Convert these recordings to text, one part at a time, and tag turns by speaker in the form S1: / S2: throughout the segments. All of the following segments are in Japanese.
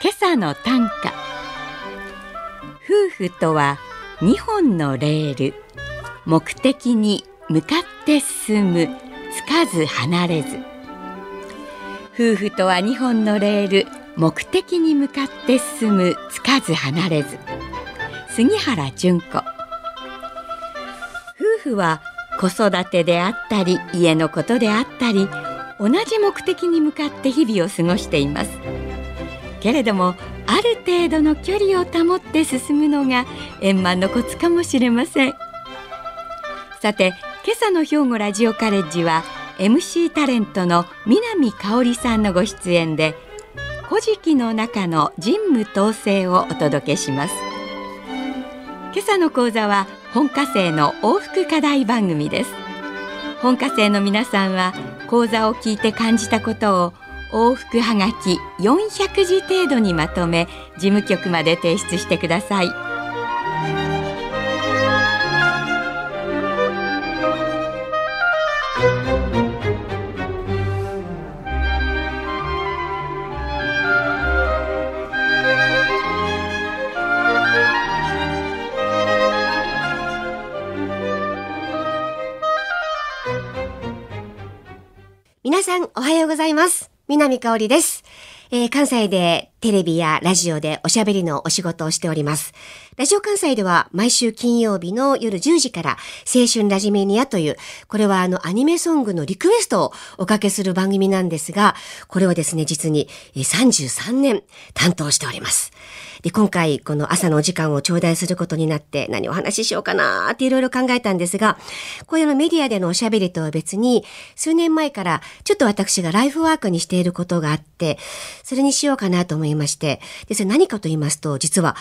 S1: 今朝の短歌。夫婦とは2本のレール。目的に向かって進む。つかず離れず。夫婦とは2本のレール。目的に向かって進む。つかず離れず。杉原純子。夫婦は子育てであったり家のことであったり同じ目的に向かって日々を過ごしています。けれどもある程度の距離を保って進むのが円満のコツかもしれません。さて今朝の兵庫ラジオカレッジは MC タレントの南香織さんのご出演で古事記の中の神武統制をお届けします。今朝の講座は本科生の往復課題番組です。本科生の皆さんは講座を聞いて感じたことを往復はがき400字程度にまとめ事務局まで提出してください
S2: 皆さんおはようございます。南香織です。えー関西でテレビやラジオでおしゃべりのお仕事をしております。ラジオ関西では毎週金曜日の夜10時から青春ラジメニアという、これはあのアニメソングのリクエストをおかけする番組なんですが、これをですね、実に33年担当しております。で、今回この朝のお時間を頂戴することになって何お話ししようかなーっていろいろ考えたんですが、こういうのメディアでのおしゃべりとは別に、数年前からちょっと私がライフワークにしていることがあって、それにしようかなと思いますいまして、で、それ何かと言いますと、実は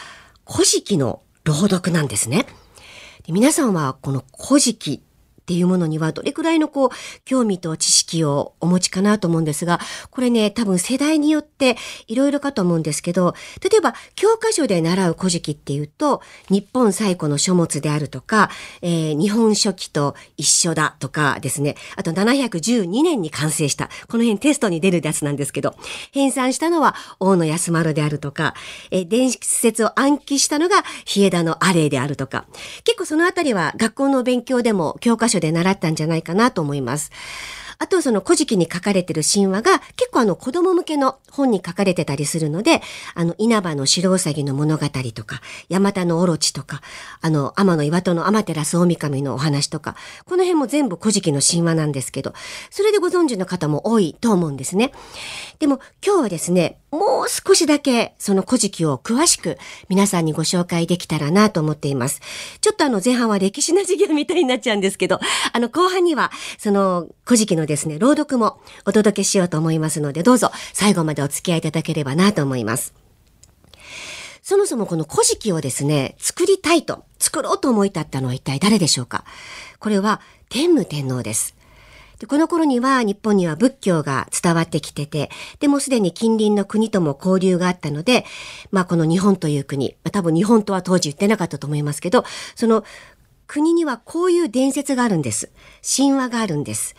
S2: 古事記の朗読なんですね。皆さんはこの古事記っていうものにはどれくらいのこう興味と知識をお持ちかなと思うんですが、これね、多分世代によっていろいろかと思うんですけど、例えば教科書で習う古事記っていうと、日本最古の書物であるとか、えー日本書紀と一緒だとかですね、あと712年に完成した、この辺テストに出るやつなんですけど、編纂したのは大野安丸であるとか、えー伝説を暗記したのが日枝のアレイであるとか、結構そのあたりは学校の勉強でも教科書で習ったんじゃないかなと思います。あとその古事記に書かれてる神話が結構あの子供向けの本に書かれてたりするので、あの稲葉の白うさぎの物語とか、山田のオロチとか、あの天の岩戸の天照大神のお話とか、この辺も全部古事記の神話なんですけど、それでご存知の方も多いと思うんですね。でも今日はですね、もう少しだけその古事記を詳しく皆さんにご紹介できたらなと思っています。ちょっとあの前半は歴史の授業みたいになっちゃうんですけど、あの後半にはその古事記のですね、朗読もお届けしようと思いますので、どうぞ最後までお付き合いいただければなと思います。そもそもこの古事記をですね、作りたいと、作ろうと思い立ったのは一体誰でしょうか？これは天武天皇です。でこの頃には日本には仏教が伝わってきてて、でもすでに近隣の国とも交流があったので、まあこの日本という国、まあ多分日本とは当時言ってなかったと思いますけど、その国にはこういう伝説があるんです。神話があるんです。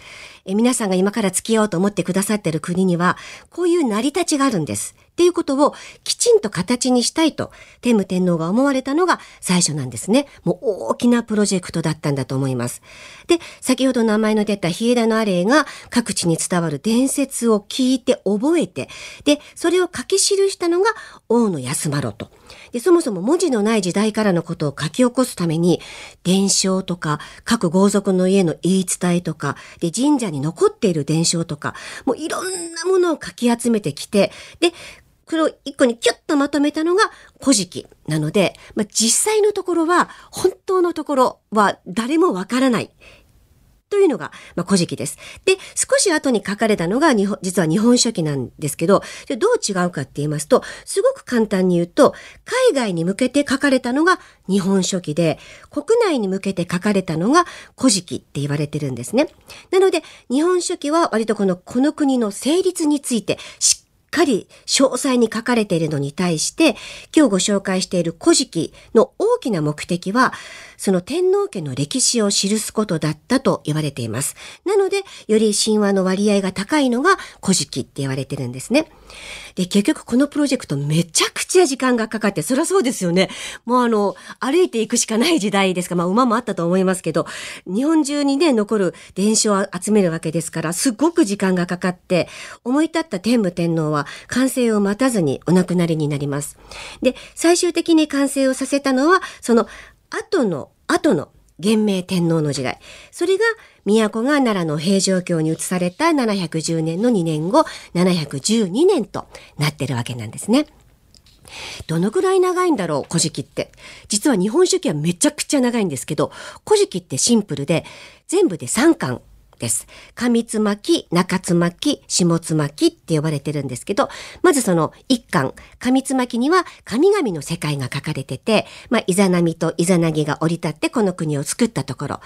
S2: え皆さんが今から付き合おうと思ってくださってる国には、こういう成り立ちがあるんです。っていうことをきちんと形にしたいと、天武天皇が思われたのが最初なんですね。もう大きなプロジェクトだったんだと思います。で、先ほど名前の出た日枝のアレイが各地に伝わる伝説を聞いて覚えて、で、それを書き記したのが大野安丸と。で、そもそも文字のない時代からのことを書き起こすために、伝承とか、各豪族の家の言い伝えとか、で、神社に残っている伝承とか、もういろんなものをかき集めてきて、で、これを一個にキュッとまとめたのが古事記なので、まあ、実際のところは、本当のところは誰もわからない。というのが、まあ、古事記です。で、少し後に書かれたのが日本、実は日本書紀なんですけど、どう違うかって言いますと、すごく簡単に言うと、海外に向けて書かれたのが日本書紀で、国内に向けて書かれたのが古事記って言われてるんですね。なので、日本書紀は割とこの、この国の成立についてしっかり詳細に書かれているのに対して、今日ご紹介している古事記の大きな目的は、その天皇家の歴史を記すことだったと言われています。なので、より神話の割合が高いのが古事記って言われてるんですね。で、結局このプロジェクトめちゃくちゃ時間がかかって、そりゃそうですよね。もうあの、歩いていくしかない時代ですか。まあ馬もあったと思いますけど、日本中にね、残る伝承を集めるわけですから、すごく時間がかかって、思い立った天武天皇はは完成を待たずにお亡くなりになります。で、最終的に完成をさせたのは、その後の、後の元明天皇の時代。それが都が奈良の平城京に移された710年の2年後、712年となってるわけなんですね。どのくらい長いんだろう、古事記って。実は日本書紀はめちゃくちゃ長いんですけど、古事記ってシンプルで、全部で3巻です。上つまき、中つまき、下つまきって呼ばれてるんですけど、まずその一巻、上つまきには神々の世界が書かれてて、まあ、イザナミとイザナギが降り立ってこの国を作ったところ。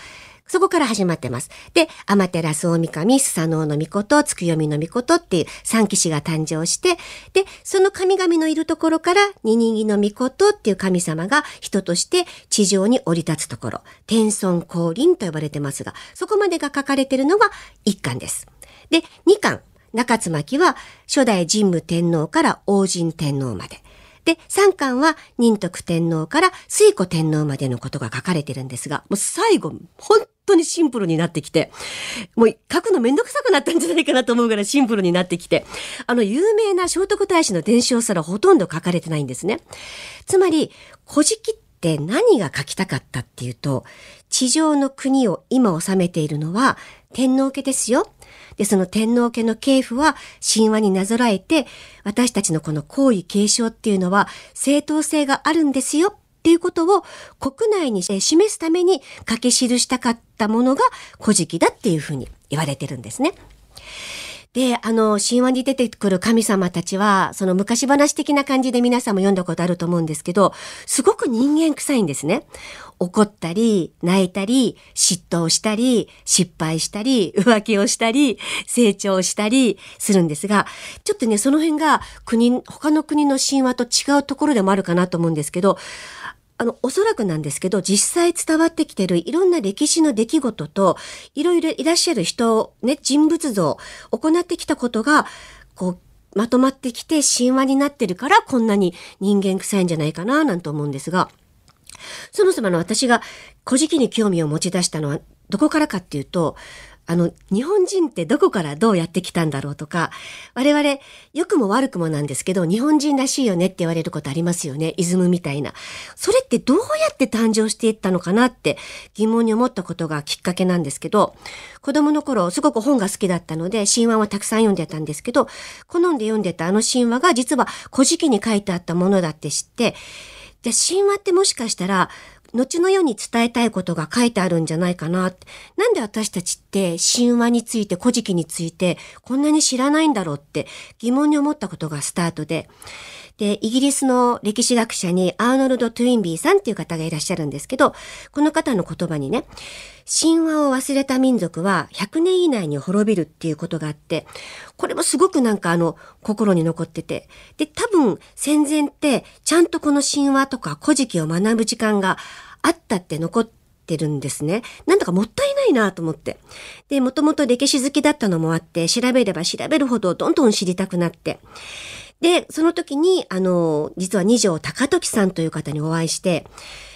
S2: そこから始まってます。で、アマテラスオオミカミ、スサノオノミコト、ツクヨミノミコトっていう三騎士が誕生して、で、その神々のいるところから、ニニギノミコトっていう神様が人として地上に降り立つところ、天孫降臨と呼ばれてますが、そこまでが書かれているのが一巻です。で、二巻、中津巻は初代神武天皇から王神天皇まで。で、三巻は仁徳天皇から水古天皇までのことが書かれてるんですが、もう最後、本当にシンプルになってきて、もう書くのめんどくさくなったんじゃないかなと思うぐらいシンプルになってきて、あの有名な聖徳太子の伝承すらほとんど書かれてないんですね。つまり、古事記って何が書きたかったっていうと、地上の国を今治めているのは天皇家ですよ。で、その天皇家の系譜は神話になぞらえて、私たちのこの皇位継承っていうのは正当性があるんですよっていうことを国内に示すために書き記したかったものが古事記だっていうふうに言われてるんですね。で、あの、神話に出てくる神様たちは、その昔話的な感じで皆さんも読んだことあると思うんですけど、すごく人間臭いんですね。怒ったり、泣いたり、嫉妬をしたり、失敗したり、浮気をしたり、成長したりするんですが、ちょっとね、その辺が国、他の国の神話と違うところでもあるかなと思うんですけど、あの、おそらくなんですけど、実際伝わってきてるいろんな歴史の出来事と、いろいろいらっしゃる人、ね、人物像、行ってきたことが、こう、まとまってきて神話になってるから、こんなに人間臭いんじゃないかな、なんて思うんですが、そもそもの私が古事記に興味を持ち出したのは、どこからかっていうと、あの、日本人ってどこからどうやってきたんだろうとか、我々、良くも悪くもなんですけど、日本人らしいよねって言われることありますよね。イズムみたいな。それってどうやって誕生していったのかなって疑問に思ったことがきっかけなんですけど、子供の頃、すごく本が好きだったので、神話をたくさん読んでたんですけど、好んで読んでたあの神話が実は古事記に書いてあったものだって知って、神話ってもしかしたら、後の世に伝えたいことが書いてあるんじゃないかな。なんで私たちって神話について、古事記についてこんなに知らないんだろうって疑問に思ったことがスタートで、で、イギリスの歴史学者にアーノルド・トゥインビーさんっていう方がいらっしゃるんですけど、この方の言葉にね、神話を忘れた民族は100年以内に滅びるっていうことがあって、これもすごくなんかあの、心に残ってて。で、多分戦前ってちゃんとこの神話とか古事記を学ぶ時間があったって残ってるんですね。なんだかもったいないなと思って。で、もともと歴史好きだったのもあって、調べれば調べるほどどんどん知りたくなって。で、その時に、あの、実は二条高時さんという方にお会いして、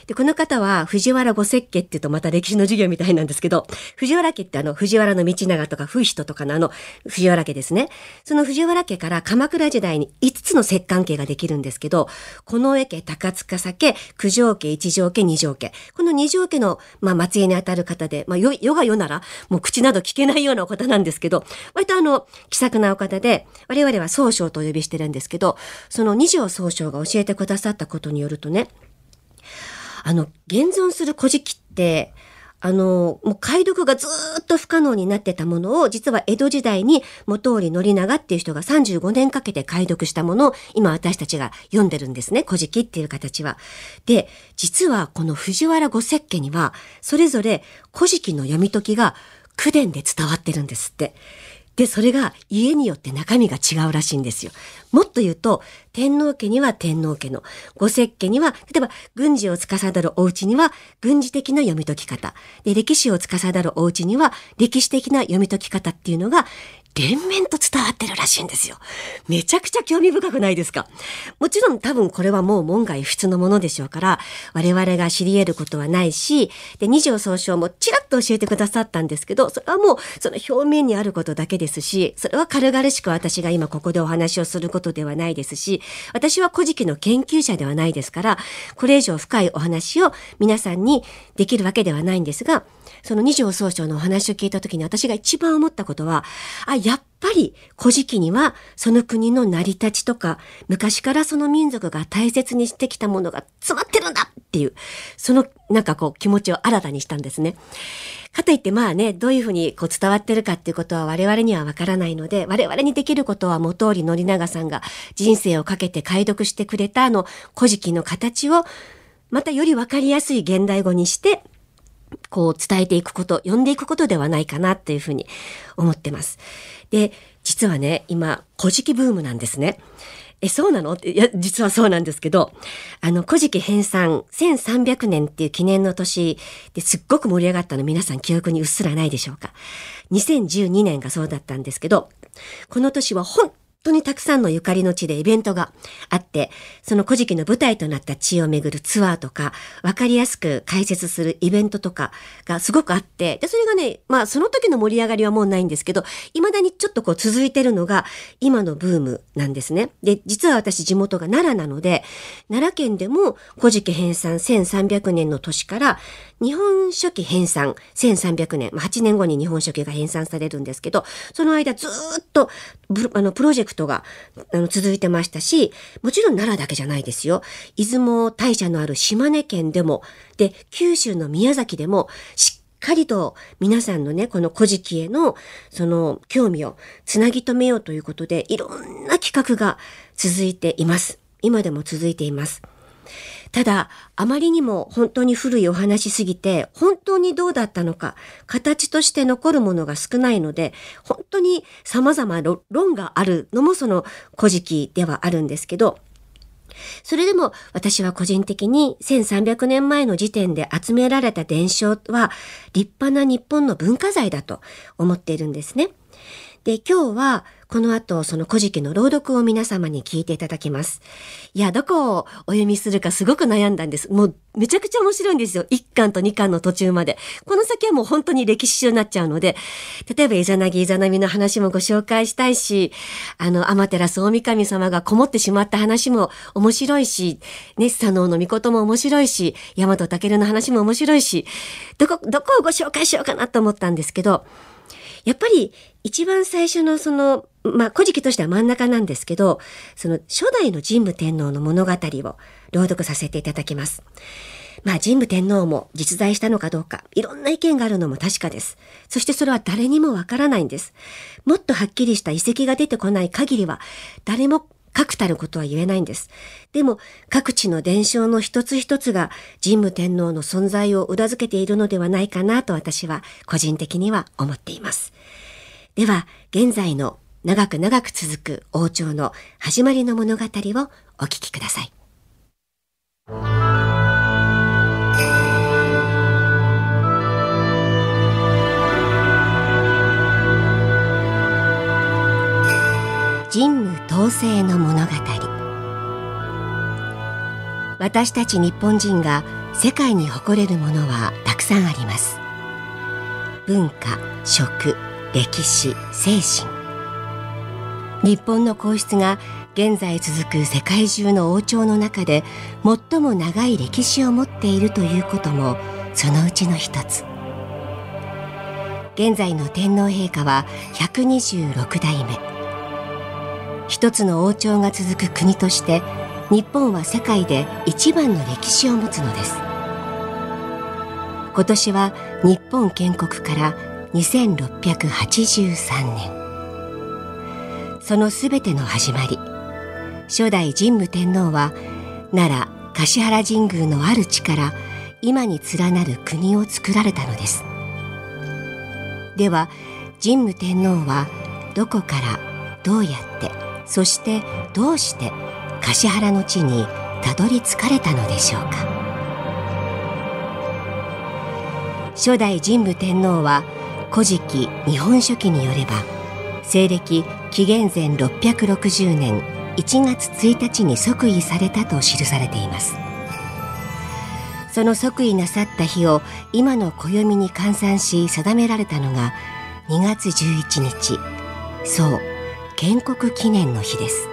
S2: で、この方は藤原五石家っていうとまた歴史の授業みたいなんですけど、藤原家ってあの藤原道長とか風人とかのあの藤原家ですね。その藤原家から鎌倉時代に5つの石棺家ができるんですけど、この上家、高塚家、九条家、一条家、二条家。この二条家の、まあ、末裔にあたる方で、まあ、世が世なら、もう口など聞けないようなお方なんですけど、割とあの、気さくなお方で、我々は総称とお呼びしてるんですけど、その二条総称が教えてくださったことによるとね、あの、現存する古事記って、あの、もう解読がずっと不可能になってたものを、実は江戸時代に元織宣長っていう人が35年かけて解読したものを、今私たちが読んでるんですね。古事記っていう形は。で、実はこの藤原五石家には、それぞれ古事記の読み解きが口伝で伝わってるんですって。で、それが家によって中身が違うらしいんですよ。もっと言うと、天皇家には天皇家の、御石家には、例えば軍事を司るお家には軍事的な読み解き方。で、歴史を司るお家には歴史的な読み解き方っていうのが連綿と伝わってるらしいんですよ。めちゃくちゃ興味深くないですか？もちろん多分これはもう門外不出のものでしょうから、我々が知り得ることはないし、で、二条総称もちらっと教えてくださったんですけど、それはもうその表面にあることだけですし、それは軽々しく私が今ここでお話をすることではないですし、私は古事記の研究者ではないですから、これ以上深いお話を皆さんにできるわけではないんですが、その二条総称のお話を聞いた時に私が一番思ったことは、あ、やっぱり古事記にはその国の成り立ちとか、昔からその民族が大切にしてきたものが詰まってるんだっていう、そのなんかこう気持ちを新たにしたんですね。かといってまあね、どういうふうにこう伝わってるかっていうことは我々にはわからないので、我々にできることは元織宣長さんが人生をかけて解読してくれたあの古事記の形をまたよりわかりやすい現代語にしてこう伝えていくこと、読んでいくことではないかなっていうふうに思ってます。で、実はね、今、古事記ブームなんですね。え、そうなの？って、いや、実はそうなんですけど、あの、古事記編纂1300年っていう記念の年ですっごく盛り上がったの皆さん記憶にうっすらないでしょうか。2012年がそうだったんですけど、この年は本当にたくさんのゆかりの地でイベントがあって、その古事記の舞台となった地を巡るツアーとか、わかりやすく解説するイベントとかがすごくあって、で、それがね、まあその時の盛り上がりはもうないんですけど、未だにちょっとこう続いてるのが今のブームなんですね。で、実は私地元が奈良なので、奈良県でも古事記編纂1300年の年から日本書紀編纂1300年、8年後に日本書紀が編纂されるんですけど、その間ずっとあのプロジェクトがあの続いてましたし、もちろん奈良だけじゃないですよ。出雲大社のある島根県でも、で、九州の宮崎でも、しっかりと皆さんのね、この古事記へのその興味をつなぎ止めようということで、いろんな企画が続いています。今でも続いています。ただ、あまりにも本当に古いお話すぎて、本当にどうだったのか、形として残るものが少ないので、本当に様々論があるのもその古事記ではあるんですけど、それでも私は個人的に1300年前の時点で集められた伝承は立派な日本の文化財だと思っているんですね。で、今日はこの後、その古事記の朗読を皆様に聞いていただきます。いや、どこをお読みするかすごく悩んだんです。もうめちゃくちゃ面白いんですよ。1巻と2巻の途中まで。この先はもう本当に歴史書になっちゃうので、例えばイザナギイザナミの話もご紹介したいし、あの、天照大神様がこもってしまった話も面白いし、ね、佐野の御事も面白いし、大和武の話も面白いし、どこ、どこをご紹介しようかなと思ったんですけど、やっぱり一番最初のその、まあ、古事記としては真ん中なんですけど、その初代の神武天皇の物語を朗読させていただきます。まあ、神武天皇も実在したのかどうか、いろんな意見があるのも確かです。そしてそれは誰にもわからないんです。もっとはっきりした遺跡が出てこない限りは、誰も確たることは言えないんです。でも、各地の伝承の一つ一つが神武天皇の存在を裏付けているのではないかなと私は個人的には思っています。では、現在の長く長く続く王朝の始まりの物語をお聞きください。神武統制の物語私たち日本人が世界に誇れるものはたくさんあります文化食歴史精神。日本の皇室が現在続く世界中の王朝の中で最も長い歴史を持っているということもそのうちの一つ。現在の天皇陛下は126代目。一つの王朝が続く国として日本は世界で一番の歴史を持つのです。今年は日本建国から2683年。そのすべての始まり初代神武天皇は奈良橿原神宮のある地から今に連なる国を作られたのです。では神武天皇はどこからどうやってそしてどうして橿原の地にたどり着かれたのでしょうか。初代神武天皇は古事記日本書紀によれば西暦紀元前660年1月1日に即位されたと記されています。その即位なさった日を今の暦に換算し定められたのが2月11日そう建国記念の日です。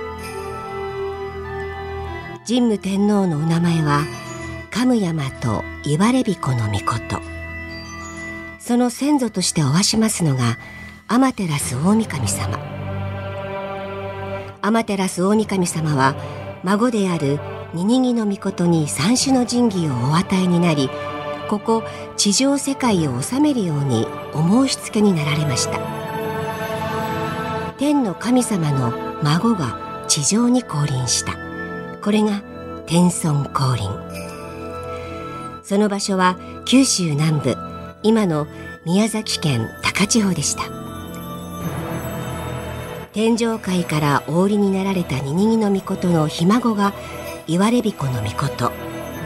S2: 神武天皇のお名前は神山と岩れ彦の御事。その先祖としておわしますのが天照大神様。天照大神様は孫であるニニギの御事に三種の神器をお与えになりここ地上世界を治めるようにお申し付けになられました。天の神様の孫が地上に降臨した。これが天孫降臨。その場所は九州南部今の宮崎県高千穂でした。天上界からお降りになられたニニギの御事のひ孫が岩れ彦の御事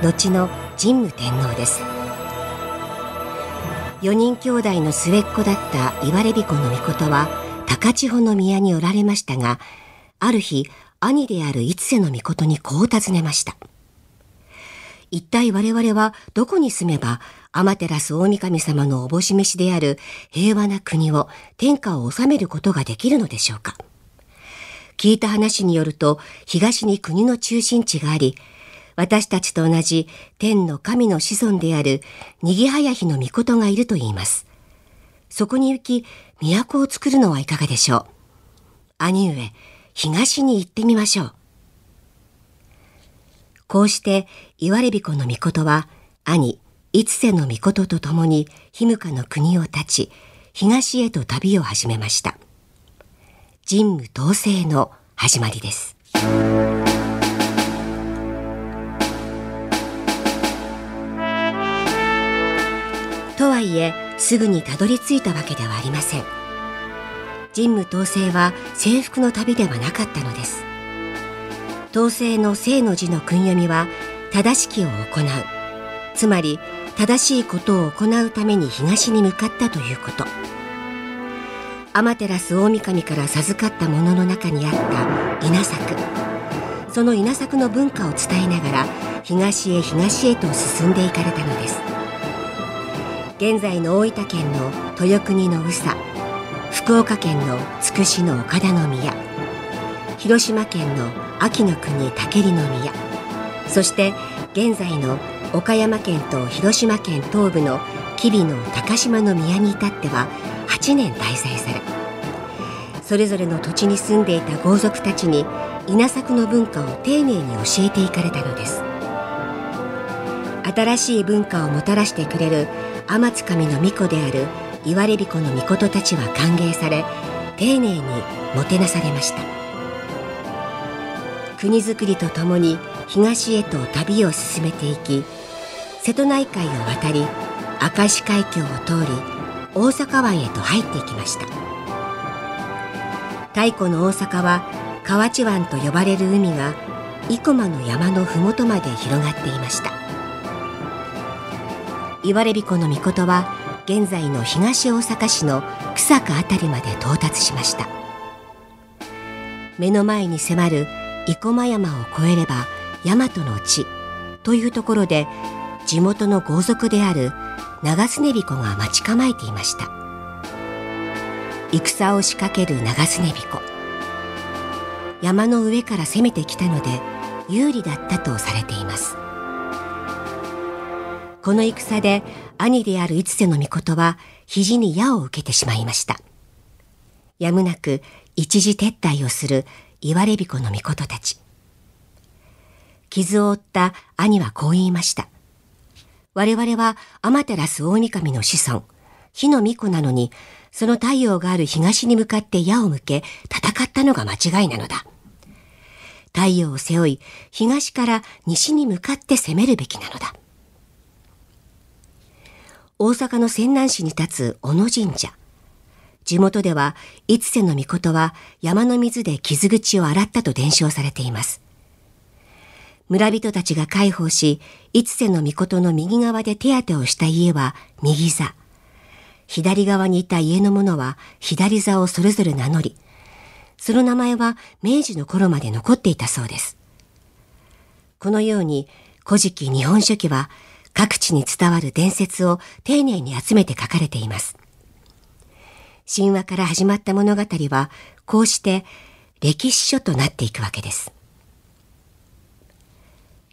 S2: 後の神武天皇です。4人兄弟の末っ子だった岩れ彦の御事は高千穂の宮におられましたがある日兄である一世の御事にこう尋ねました。一体我々はどこに住めば天照大神様のおぼし飯である平和な国を天下を治めることができるのでしょうか。聞いた話によると東に国の中心地があり私たちと同じ天の神の子孫であるにぎはやひの御事がいると言います。そこに行き都を作るのはいかがでしょう。兄上東に行ってみましょう。こうして岩れ彦の御事は兄一世の御事と共に日向の国を立ち東へと旅を始めました。神武統制の始まりです。とはいえすぐにたどり着いたわけではありません。神武統制は征服の旅ではなかったのです。統制の正の字の訓読みは正しきを行う。つまり正しいことを行うために東に向かったということ。天照大神から授かったものの中にあった稲作。その稲作の文化を伝えながら東へ東へと進んでいかれたのです。現在の大分県の豊国の宇佐福岡県の筑紫の岡田の宮広島県の秋の国武利宮そして現在の岡山県と広島県東部の吉備の高島の宮に至っては8年滞在されそれぞれの土地に住んでいた豪族たちに稲作の文化を丁寧に教えていかれたのです。新しい文化をもたらしてくれる天津神の巫女である岩れ彦の御事たちは歓迎され丁寧にもてなされました。国づくりとともに東へと旅を進めていき瀬戸内海を渡り明石海峡を通り大阪湾へと入っていきました。太古の大阪は河内湾と呼ばれる海が生駒の山の麓まで広がっていました。岩れ彦の御事は現在の東大阪市の草加辺りまで到達しました。目の前に迫る生駒山を越えれば大和の地というところで地元の豪族である長常彦が待ち構えていました。戦を仕掛ける長常彦。山の上から攻めてきたので有利だったとされています。この戦で兄である一世の御事は肘に矢を受けてしまいました。やむなく一時撤退をする岩れ彦の御事たち。傷を負った兄はこう言いました。我々は天照大神の子孫、火の巫女なのに、その太陽がある東に向かって矢を向け、戦ったのが間違いなのだ。太陽を背負い、東から西に向かって攻めるべきなのだ。大阪の泉南市に立つ小野神社。地元では、いつせの御は山の水で傷口を洗ったと伝承されています。村人たちが解放し、いつせの御事の右側で手当てをした家は右座。左側にいた家の者は左座をそれぞれ名乗り、その名前は明治の頃まで残っていたそうです。このように、古事記日本書紀は各地に伝わる伝説を丁寧に集めて書かれています。神話から始まった物語は、こうして歴史書となっていくわけです。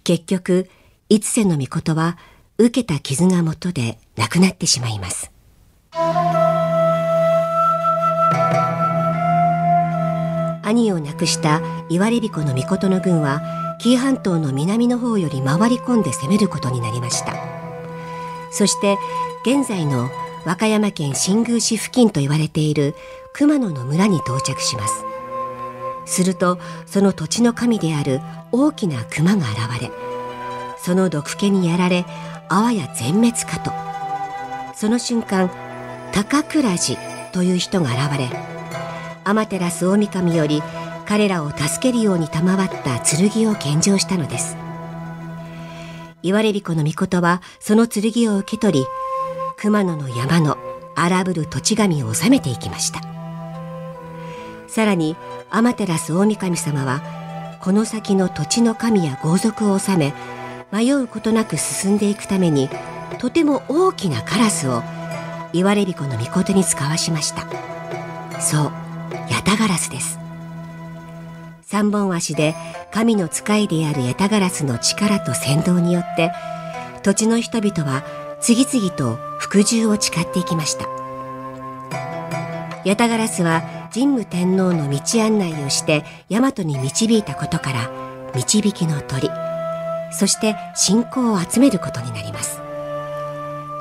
S2: 結局、いつせの御事は、受けた傷がもとで亡くなってしまいます。兄を亡くした岩れ彦の御事の軍は、紀伊半島の南の方より回り込んで攻めることになりました。そして、現在の和歌山県新宮市付近と言われている熊野の村に到着しますするとその土地の神である大きな熊が現れその毒気にやられあわや全滅かと。その瞬間高倉寺という人が現れ天照大神より彼らを助けるように賜った剣を献上したのです。言われびこの御事はその剣を受け取り熊野の山の荒ぶる土地神を治めていきました。さらに天照大神様はこの先の土地の神や豪族を治め迷うことなく進んでいくためにとても大きなカラスを言われびこの御事に使わしました。そうヤタガラスです。三本足で神の使いであるヤタガラスの力と先導によって土地の人々は次々と服従を誓っていきました。ヤタガラスは神武天皇の道案内をして大和に導いたことから導きの鳥そして信仰を集めることになります。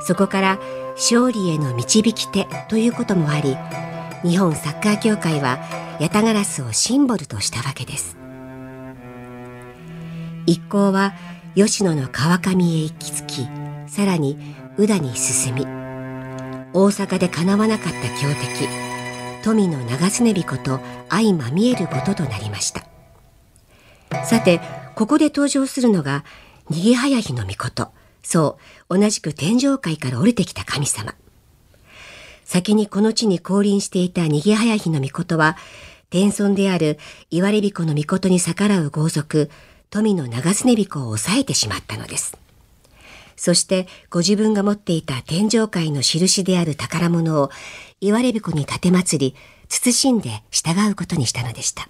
S2: そこから勝利への導き手ということもあり日本サッカー協会はヤタガラスをシンボルとしたわけです。一行は吉野の川上へ行き着きさらに宇田に進み大阪でかなわなかった強敵富の長常彦と相まみえることとなりました。さてここで登場するのが逃げ早日の御事そう同じく天上界から降りてきた神様。先にこの地に降臨していた逃げ早日の御事は天孫である岩れ彦の御事に逆らう豪族富の長常彦を抑えてしまったのです。そしてご自分が持っていた天上界の印である宝物を言われびこに立て祭り、慎んで従うことにしたのでした。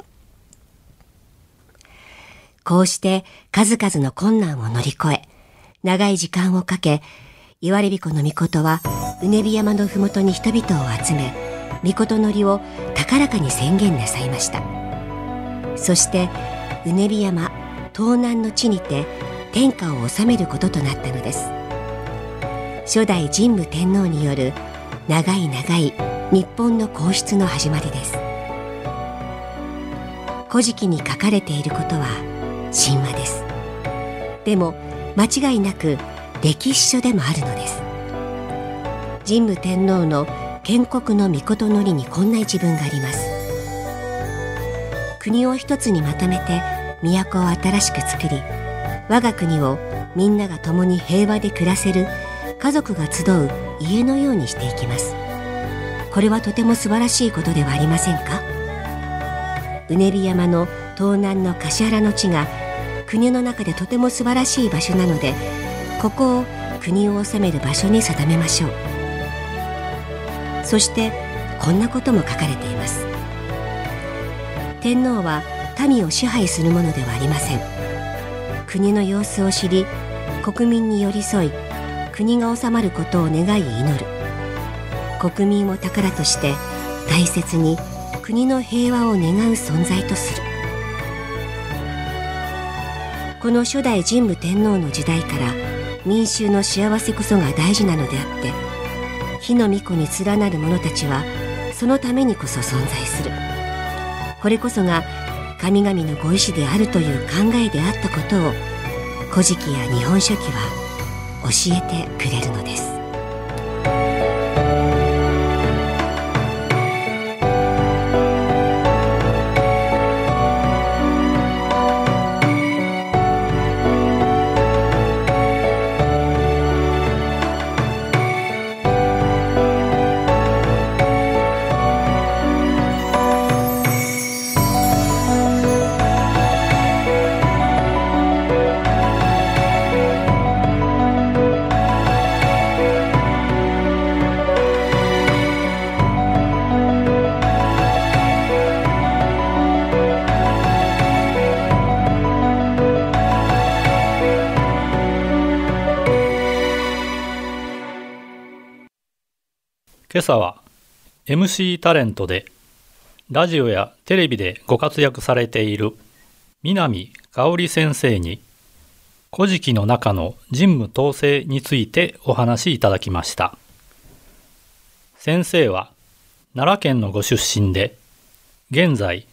S2: こうして数々の困難を乗り越え、長い時間をかけ、言われびこの御事は、うねび山のふもとに人々を集め、御事のりを高らかに宣言なさいました。そして、うねび山、東南の地にて、天下を治めることとなったのです。初代神武天皇による長い長い日本の皇室の始まりです。古事記に書かれていることは神話です。でも間違いなく歴史書でもあるのです。神武天皇の建国の御のりにこんな一文があります。国を一つにまとめて都を新しく作り我が国をみんなが共に平和で暮らせる家族が集う家のようにしていきます。これはとても素晴らしいことではありませんか？うねり山の東南の橿原の地が国の中でとても素晴らしい場所なのでここを国を治める場所に定めましょう。そしてこんなことも書かれています。天皇は民を支配するものではありません。国の様子を知り国民に寄り添い国が治まることを願い祈る。国民を宝として大切に国の平和を願う存在とする。この初代神武天皇の時代から民衆の幸せこそが大事なのであって火の御子に連なる者たちはそのためにこそ存在する。これこそが神々のご意志であるという考えであったことを古事記や日本書紀は教えてくれるのです。
S3: 今朝は MC タレントでラジオやテレビでご活躍されている南香織先生に古事記の中の人務統制についてお話しいただきました。先生は奈良県のご出身で現在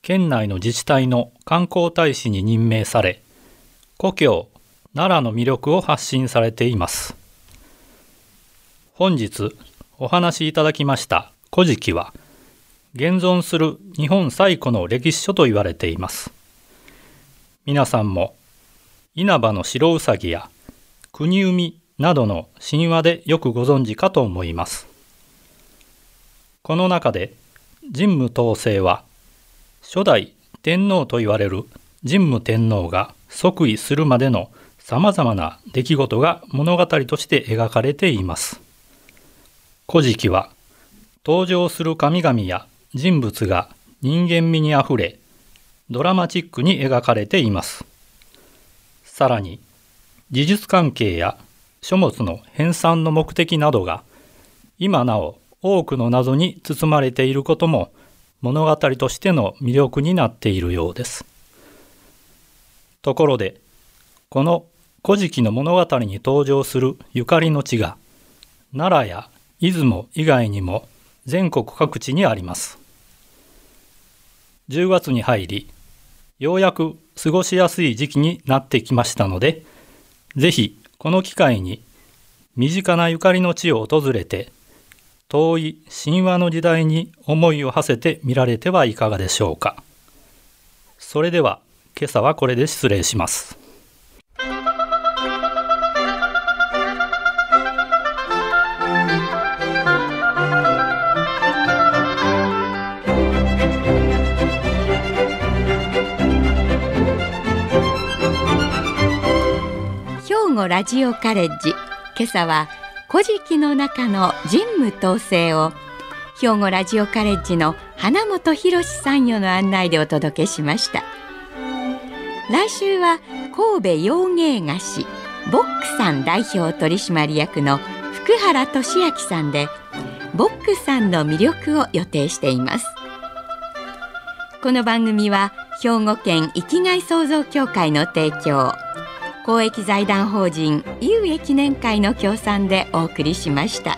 S3: 県内の自治体の観光大使に任命され故郷奈良の魅力を発信されています。本日お話しいただきました「古事記」は現存する日本最古の歴史書と言われています。皆さんも稲葉の白うさぎや国海などの神話でよくご存知かと思います。この中で神武統制は初代天皇と言われる神武天皇が即位するまでのさまざまな出来事が物語として描かれています。古事記は登場する神々や人物が人間味にあふれドラマチックに描かれています。さらに事実関係や書物の編纂の目的などが今なお多くの謎に包まれていることも物語としての魅力になっているようです。ところでこの古事記の物語に登場するゆかりの地が奈良や出雲以外にも全国各地にあります。10月に入り、ようやく過ごしやすい時期になってきましたので、ぜひこの機会に身近なゆかりの地を訪れて、遠い神話の時代に思いを馳せてみられてはいかがでしょうか。それでは今朝はこれで失礼します。
S1: 語ラジオカレッジ。今朝は古事記の中の神武統制を兵庫ラジオカレッジの花本博参与の案内でお届けしました。来週は神戸洋芸菓子ボックさん代表取締役の福原俊明さんでボックさんの魅力を予定しています。この番組は兵庫県生きがい創造協会の提供。公益財団法人井植記念会の協賛でお送りしました。